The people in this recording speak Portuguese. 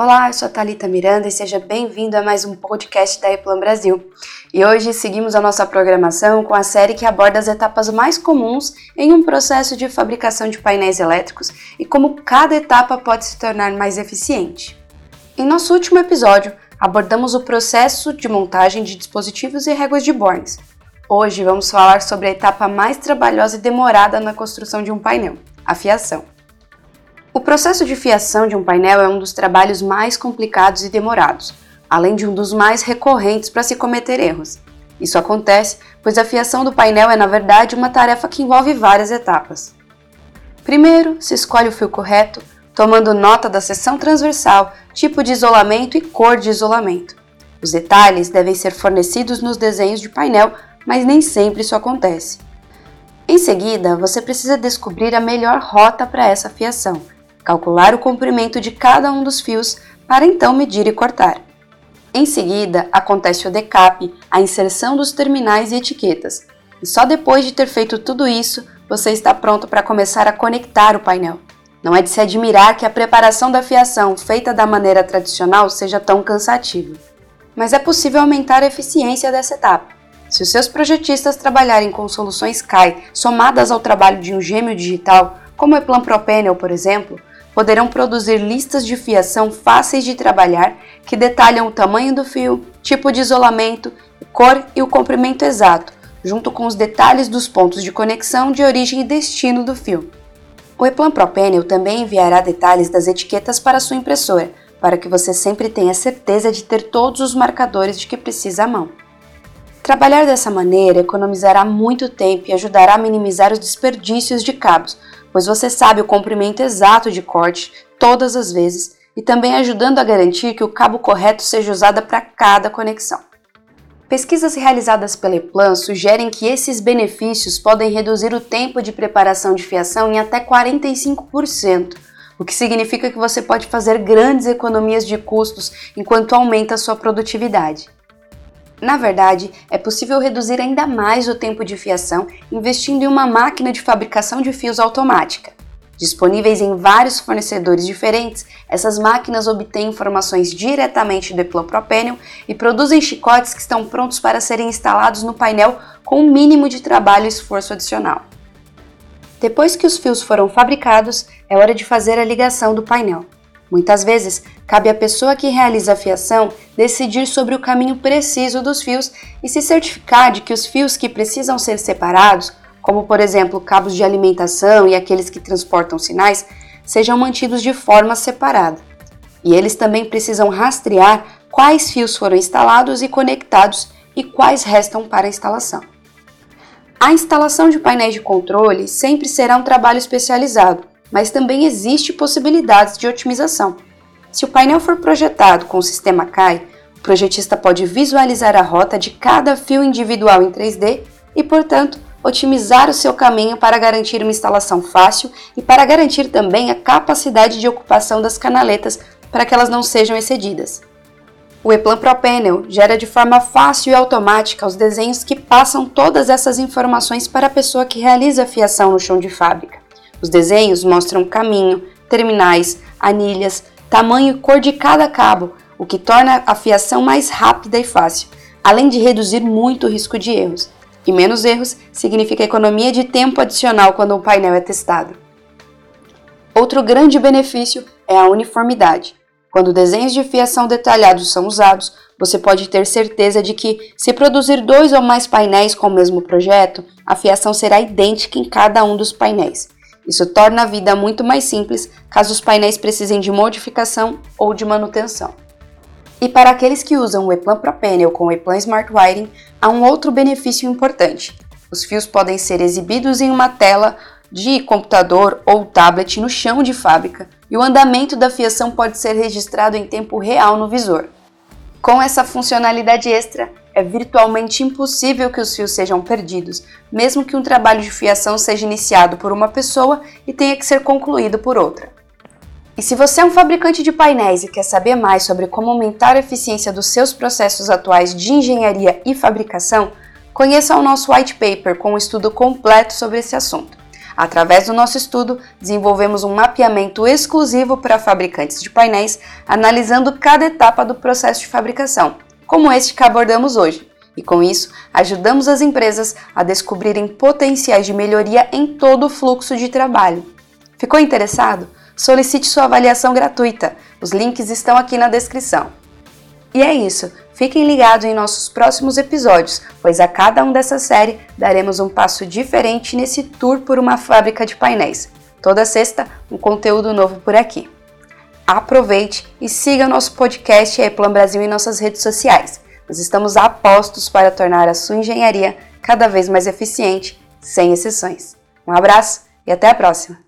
Olá, eu sou a Thalita Miranda e seja bem-vindo a mais um podcast da Eplan Brasil. E hoje seguimos a nossa programação com a série que aborda as etapas mais comuns em um processo de fabricação de painéis elétricos e como cada etapa pode se tornar mais eficiente. Em nosso último episódio, abordamos o processo de montagem de dispositivos e réguas de bornes. Hoje vamos falar sobre a etapa mais trabalhosa e demorada na construção de um painel, a fiação. O processo de fiação de um painel é um dos trabalhos mais complicados e demorados, além de um dos mais recorrentes para se cometer erros. Isso acontece pois a fiação do painel é, na verdade, uma tarefa que envolve várias etapas. Primeiro, se escolhe o fio correto, tomando nota da seção transversal, tipo de isolamento e cor de isolamento. Os detalhes devem ser fornecidos nos desenhos de painel, mas nem sempre isso acontece. Em seguida, você precisa descobrir a melhor rota para essa fiação calcular o comprimento de cada um dos fios para então medir e cortar. Em seguida, acontece o decap, a inserção dos terminais e etiquetas. E só depois de ter feito tudo isso, você está pronto para começar a conectar o painel. Não é de se admirar que a preparação da fiação feita da maneira tradicional seja tão cansativa. Mas é possível aumentar a eficiência dessa etapa. Se os seus projetistas trabalharem com soluções CAI somadas ao trabalho de um gêmeo digital, como o Eplan Propanel, por exemplo, poderão produzir listas de fiação fáceis de trabalhar que detalham o tamanho do fio, tipo de isolamento, cor e o comprimento exato, junto com os detalhes dos pontos de conexão de origem e destino do fio. O ePlan Pro Panel também enviará detalhes das etiquetas para sua impressora, para que você sempre tenha certeza de ter todos os marcadores de que precisa à mão. Trabalhar dessa maneira economizará muito tempo e ajudará a minimizar os desperdícios de cabos, pois você sabe o comprimento exato de corte todas as vezes e também ajudando a garantir que o cabo correto seja usado para cada conexão. Pesquisas realizadas pela Eplan sugerem que esses benefícios podem reduzir o tempo de preparação de fiação em até 45%, o que significa que você pode fazer grandes economias de custos enquanto aumenta a sua produtividade. Na verdade, é possível reduzir ainda mais o tempo de fiação investindo em uma máquina de fabricação de fios automática. Disponíveis em vários fornecedores diferentes, essas máquinas obtêm informações diretamente do Eplopropanel e produzem chicotes que estão prontos para serem instalados no painel com um mínimo de trabalho e esforço adicional. Depois que os fios foram fabricados, é hora de fazer a ligação do painel. Muitas vezes, cabe à pessoa que realiza a fiação decidir sobre o caminho preciso dos fios e se certificar de que os fios que precisam ser separados, como por exemplo cabos de alimentação e aqueles que transportam sinais, sejam mantidos de forma separada. E eles também precisam rastrear quais fios foram instalados e conectados e quais restam para a instalação. A instalação de painéis de controle sempre será um trabalho especializado mas também existe possibilidades de otimização. Se o painel for projetado com o sistema CAI, o projetista pode visualizar a rota de cada fio individual em 3D e, portanto, otimizar o seu caminho para garantir uma instalação fácil e para garantir também a capacidade de ocupação das canaletas para que elas não sejam excedidas. O ePlan Pro Panel gera de forma fácil e automática os desenhos que passam todas essas informações para a pessoa que realiza a fiação no chão de fábrica. Os desenhos mostram caminho, terminais, anilhas, tamanho e cor de cada cabo, o que torna a fiação mais rápida e fácil, além de reduzir muito o risco de erros. E menos erros significa economia de tempo adicional quando o painel é testado. Outro grande benefício é a uniformidade. Quando desenhos de fiação detalhados são usados, você pode ter certeza de que, se produzir dois ou mais painéis com o mesmo projeto, a fiação será idêntica em cada um dos painéis. Isso torna a vida muito mais simples caso os painéis precisem de modificação ou de manutenção. E para aqueles que usam o ePlan Pro Panel com o ePlan Smart Wiring, há um outro benefício importante. Os fios podem ser exibidos em uma tela de computador ou tablet no chão de fábrica e o andamento da fiação pode ser registrado em tempo real no visor. Com essa funcionalidade extra, é virtualmente impossível que os fios sejam perdidos, mesmo que um trabalho de fiação seja iniciado por uma pessoa e tenha que ser concluído por outra. E se você é um fabricante de painéis e quer saber mais sobre como aumentar a eficiência dos seus processos atuais de engenharia e fabricação, conheça o nosso white paper com um estudo completo sobre esse assunto. Através do nosso estudo, desenvolvemos um mapeamento exclusivo para fabricantes de painéis, analisando cada etapa do processo de fabricação, como este que abordamos hoje. E com isso, ajudamos as empresas a descobrirem potenciais de melhoria em todo o fluxo de trabalho. Ficou interessado? Solicite sua avaliação gratuita. Os links estão aqui na descrição. E é isso. Fiquem ligados em nossos próximos episódios, pois a cada um dessa série daremos um passo diferente nesse tour por uma fábrica de painéis. Toda sexta, um conteúdo novo por aqui. Aproveite e siga nosso podcast Eplan Brasil em nossas redes sociais. Nós estamos apostos para tornar a sua engenharia cada vez mais eficiente, sem exceções. Um abraço e até a próxima!